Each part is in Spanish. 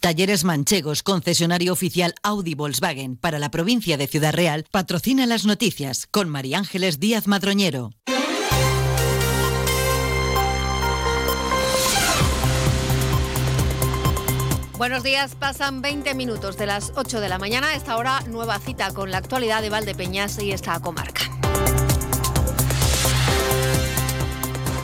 Talleres Manchegos, concesionario oficial Audi Volkswagen para la provincia de Ciudad Real, patrocina las noticias con María Ángeles Díaz Madroñero. Buenos días, pasan 20 minutos de las 8 de la mañana. Esta hora, nueva cita con la actualidad de Valdepeñas y esta comarca.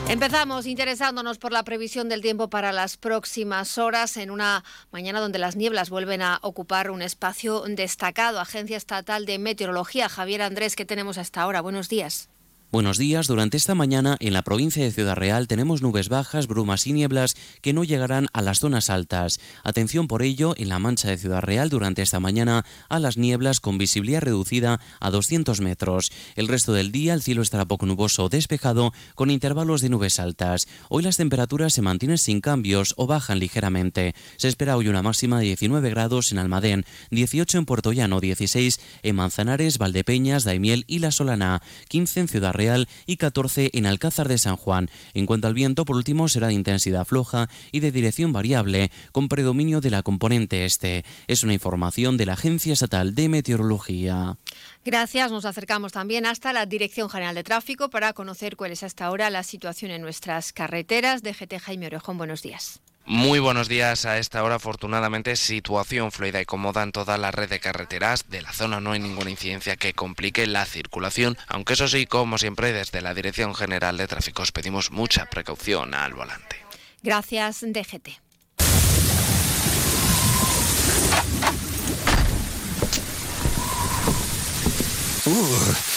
Empezamos interesándonos por la previsión del tiempo para las próximas horas en una mañana donde las nieblas vuelven a ocupar un espacio destacado. Agencia Estatal de Meteorología, Javier Andrés, ¿qué tenemos hasta ahora? Buenos días. Buenos días. Durante esta mañana en la provincia de Ciudad Real tenemos nubes bajas, brumas y nieblas que no llegarán a las zonas altas. Atención por ello en la mancha de Ciudad Real durante esta mañana a las nieblas con visibilidad reducida a 200 metros. El resto del día el cielo estará poco nuboso o despejado con intervalos de nubes altas. Hoy las temperaturas se mantienen sin cambios o bajan ligeramente. Se espera hoy una máxima de 19 grados en Almadén, 18 en Puerto Llano, 16 en Manzanares, Valdepeñas, Daimiel y La Solana, 15 en Ciudad Real y 14 en Alcázar de San Juan. En cuanto al viento, por último, será de intensidad floja y de dirección variable, con predominio de la componente este. Es una información de la Agencia Estatal de Meteorología. Gracias. Nos acercamos también hasta la Dirección General de Tráfico para conocer cuál es hasta ahora la situación en nuestras carreteras. DGT Jaime Orejón, buenos días. Muy buenos días. A esta hora, afortunadamente, situación fluida y cómoda en toda la red de carreteras de la zona. No hay ninguna incidencia que complique la circulación, aunque eso sí, como siempre, desde la Dirección General de Tráfico os pedimos mucha precaución al volante. Gracias, DGT. Uh,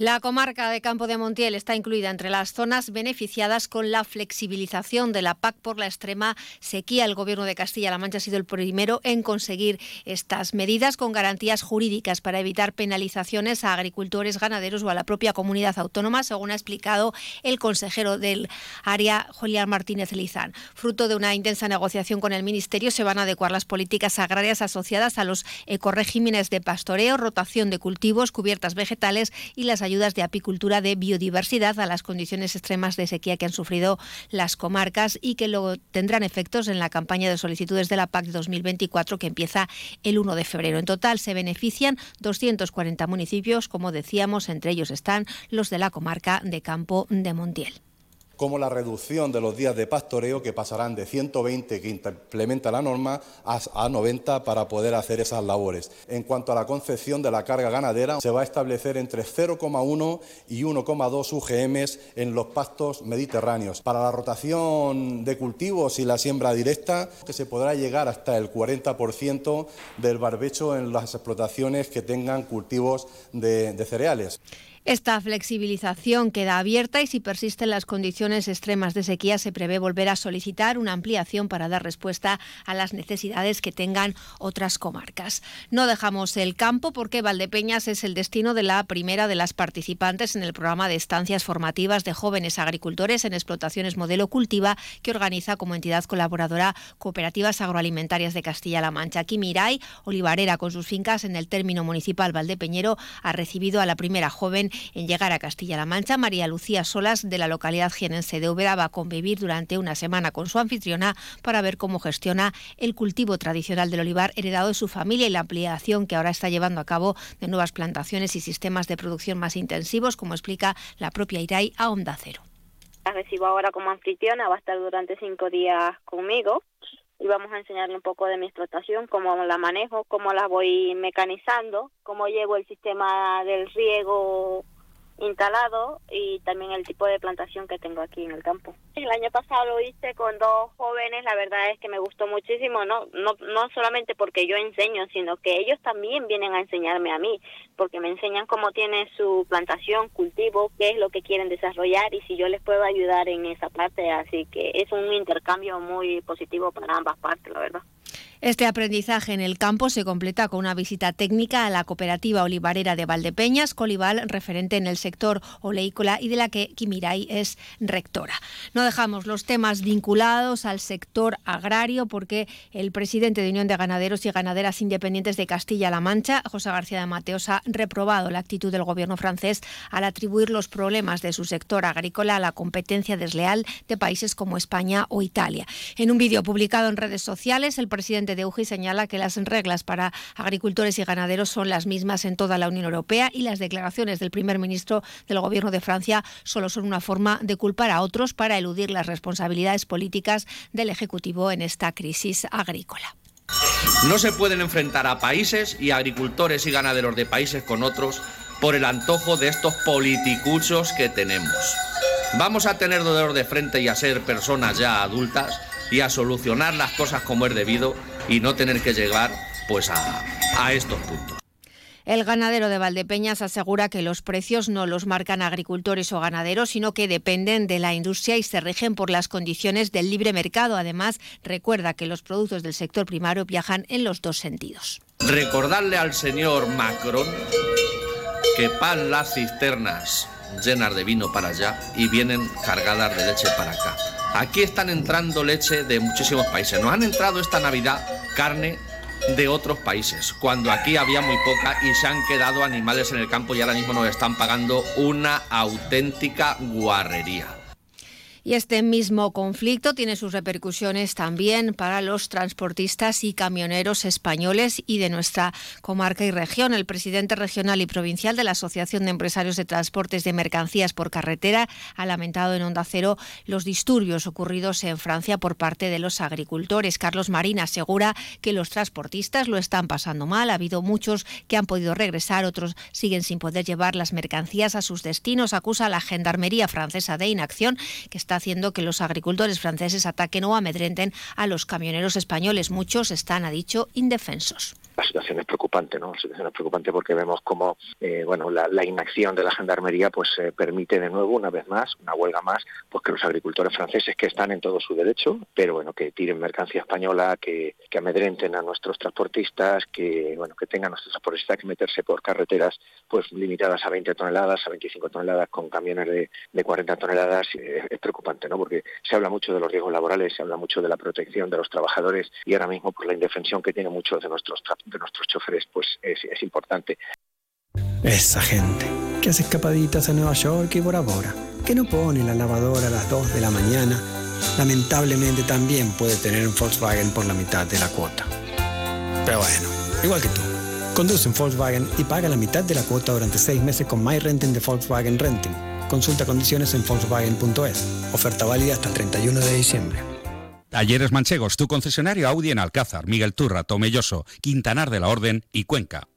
La comarca de Campo de Montiel está incluida entre las zonas beneficiadas con la flexibilización de la PAC por la extrema sequía. El Gobierno de Castilla-La Mancha ha sido el primero en conseguir estas medidas con garantías jurídicas para evitar penalizaciones a agricultores, ganaderos o a la propia comunidad autónoma, según ha explicado el consejero del área, Julián Martínez Lizán. Fruto de una intensa negociación con el Ministerio, se van a adecuar las políticas agrarias asociadas a los ecoregímenes de pastoreo, rotación de cultivos, cubiertas vegetales y las ayudas de apicultura de biodiversidad a las condiciones extremas de sequía que han sufrido las comarcas y que luego tendrán efectos en la campaña de solicitudes de la PAC 2024 que empieza el 1 de febrero. En total se benefician 240 municipios, como decíamos, entre ellos están los de la comarca de Campo de Montiel como la reducción de los días de pastoreo que pasarán de 120 que implementa la norma a 90 para poder hacer esas labores. En cuanto a la concepción de la carga ganadera, se va a establecer entre 0,1 y 1,2 UGMs en los pastos mediterráneos. Para la rotación de cultivos y la siembra directa, que se podrá llegar hasta el 40% del barbecho en las explotaciones que tengan cultivos de, de cereales. Esta flexibilización queda abierta y si persisten las condiciones extremas de sequía se prevé volver a solicitar una ampliación para dar respuesta a las necesidades que tengan otras comarcas. No dejamos el campo porque Valdepeñas es el destino de la primera de las participantes en el programa de estancias formativas de jóvenes agricultores en explotaciones modelo cultiva que organiza como entidad colaboradora Cooperativas Agroalimentarias de Castilla-La Mancha. Aquí Miray, olivarera con sus fincas en el término municipal Valdepeñero, ha recibido a la primera joven en llegar a Castilla-La Mancha. María Lucía Solas, de la localidad jienense de Úbeda, va a convivir durante una semana con su anfitriona para ver cómo gestiona el cultivo tradicional del olivar heredado de su familia y la ampliación que ahora está llevando a cabo de nuevas plantaciones y sistemas de producción más intensivos, como explica la propia Irai a Onda Cero. La recibo ahora como anfitriona, va a estar durante cinco días conmigo y vamos a enseñarle un poco de mi explotación, cómo la manejo, cómo la voy mecanizando, cómo llevo el sistema del riego instalado y también el tipo de plantación que tengo aquí en el campo. El año pasado lo hice con dos jóvenes, la verdad es que me gustó muchísimo, no no no solamente porque yo enseño, sino que ellos también vienen a enseñarme a mí, porque me enseñan cómo tiene su plantación, cultivo, qué es lo que quieren desarrollar y si yo les puedo ayudar en esa parte, así que es un intercambio muy positivo para ambas partes, la verdad. Este aprendizaje en el campo se completa con una visita técnica a la cooperativa olivarera de Valdepeñas, Colival, referente en el sector oleícola y de la que Kimirai es rectora. No dejamos los temas vinculados al sector agrario porque el presidente de Unión de Ganaderos y Ganaderas Independientes de Castilla-La Mancha, José García de Mateos, ha reprobado la actitud del gobierno francés al atribuir los problemas de su sector agrícola a la competencia desleal de países como España o Italia. En un vídeo publicado en redes sociales, el presidente de UGI señala que las reglas para agricultores y ganaderos son las mismas en toda la Unión Europea y las declaraciones del primer ministro del Gobierno de Francia solo son una forma de culpar a otros para eludir las responsabilidades políticas del Ejecutivo en esta crisis agrícola. No se pueden enfrentar a países y agricultores y ganaderos de países con otros por el antojo de estos politicuchos que tenemos. Vamos a tener dolor de frente y a ser personas ya adultas y a solucionar las cosas como es debido y no tener que llegar pues a, a estos puntos. El ganadero de Valdepeñas asegura que los precios no los marcan agricultores o ganaderos, sino que dependen de la industria y se rigen por las condiciones del libre mercado. Además, recuerda que los productos del sector primario viajan en los dos sentidos. Recordarle al señor Macron que pan las cisternas llenas de vino para allá y vienen cargadas de leche para acá. Aquí están entrando leche de muchísimos países. Nos han entrado esta Navidad carne de otros países, cuando aquí había muy poca y se han quedado animales en el campo y ahora mismo nos están pagando una auténtica guarrería. Y este mismo conflicto tiene sus repercusiones también para los transportistas y camioneros españoles y de nuestra comarca y región. El presidente regional y provincial de la Asociación de Empresarios de Transportes de Mercancías por Carretera ha lamentado en Onda Cero los disturbios ocurridos en Francia por parte de los agricultores. Carlos Marín asegura que los transportistas lo están pasando mal. Ha habido muchos que han podido regresar, otros siguen sin poder llevar las mercancías a sus destinos. Acusa a la Gendarmería francesa de inacción que está haciendo que los agricultores franceses ataquen o amedrenten a los camioneros españoles. Muchos están, ha dicho, indefensos la situación es preocupante, ¿no? La situación es preocupante porque vemos como, eh, bueno, la, inacción de la gendarmería pues eh, permite de nuevo, una vez más, una huelga más, pues que los agricultores franceses que están en todo su derecho, pero bueno, que tiren mercancía española, que, que amedrenten a nuestros transportistas, que, bueno, que tengan nuestros transportistas que meterse por carreteras pues limitadas a 20 toneladas, a 25 toneladas, con camiones de, de 40 toneladas, eh, es preocupante, ¿no? Porque se habla mucho de los riesgos laborales, se habla mucho de la protección de los trabajadores y ahora mismo por la indefensión que tienen muchos de nuestros de nuestros choferes pues es, importante. Esa gente que hace escapaditas a Nueva York y Bora Bora, que no pone la lavadora a las 2 de la mañana, lamentablemente también puede tener un Volkswagen por la mitad de la cuota. Pero bueno, igual que tú. Conduce un Volkswagen y paga la mitad de la cuota durante seis meses con My Renting de Volkswagen Renting. Consulta condiciones en Volkswagen.es. Oferta válida hasta el 31 de diciembre. Talleres Manchegos, tu concesionario Audi en Alcázar, Miguel Turra, Tomelloso, Quintanar de la Orden y Cuenca.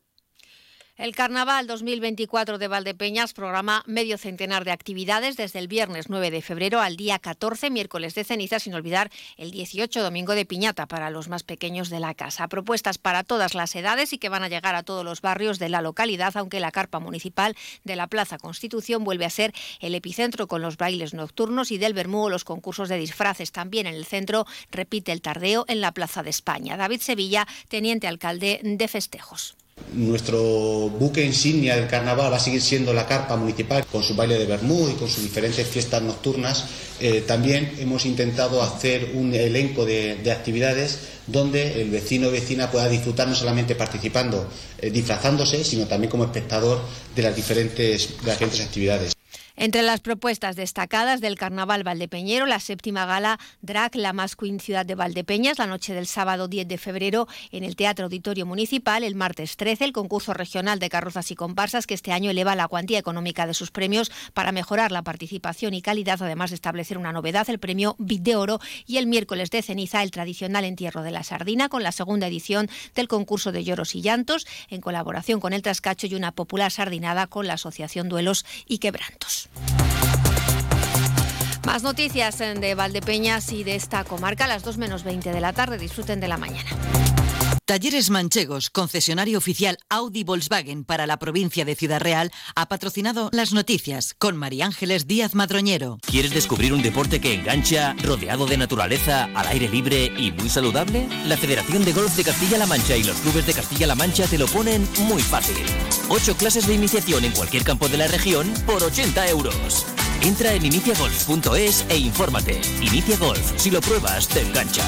El Carnaval 2024 de Valdepeñas programa medio centenar de actividades desde el viernes 9 de febrero al día 14, miércoles de ceniza, sin olvidar el 18, domingo de piñata para los más pequeños de la casa. Propuestas para todas las edades y que van a llegar a todos los barrios de la localidad, aunque la carpa municipal de la Plaza Constitución vuelve a ser el epicentro con los bailes nocturnos y del Bermú los concursos de disfraces. También en el centro repite el tardeo en la Plaza de España. David Sevilla, teniente alcalde de festejos. Nuestro buque insignia del carnaval va a seguir siendo la carpa municipal con su baile de Bermú y con sus diferentes fiestas nocturnas. Eh, también hemos intentado hacer un elenco de, actividades donde el vecino o vecina pueda disfrutar no solamente participando, eh, disfrazándose, sino también como espectador de las diferentes actividades. Entre las propuestas destacadas del Carnaval Valdepeñero, la séptima gala Drag, la más queen ciudad de Valdepeñas, la noche del sábado 10 de febrero en el Teatro Auditorio Municipal, el martes 13 el concurso regional de carrozas y comparsas que este año eleva la cuantía económica de sus premios para mejorar la participación y calidad, además de establecer una novedad, el premio Bit de Oro y el miércoles de ceniza el tradicional entierro de la sardina con la segunda edición del concurso de lloros y llantos en colaboración con el Trascacho y una popular sardinada con la Asociación Duelos y Quebrantos. Más noticias de Valdepeñas y de esta comarca a las 2 menos 20 de la tarde. Disfruten de la mañana. Talleres Manchegos, concesionario oficial Audi Volkswagen para la provincia de Ciudad Real, ha patrocinado las noticias con María Ángeles Díaz Madroñero. ¿Quieres descubrir un deporte que engancha, rodeado de naturaleza, al aire libre y muy saludable? La Federación de Golf de Castilla-La Mancha y los clubes de Castilla-La Mancha te lo ponen muy fácil. Ocho clases de iniciación en cualquier campo de la región por 80 euros. Entra en iniciagolf.es e infórmate. Inicia Golf, si lo pruebas, te engancha.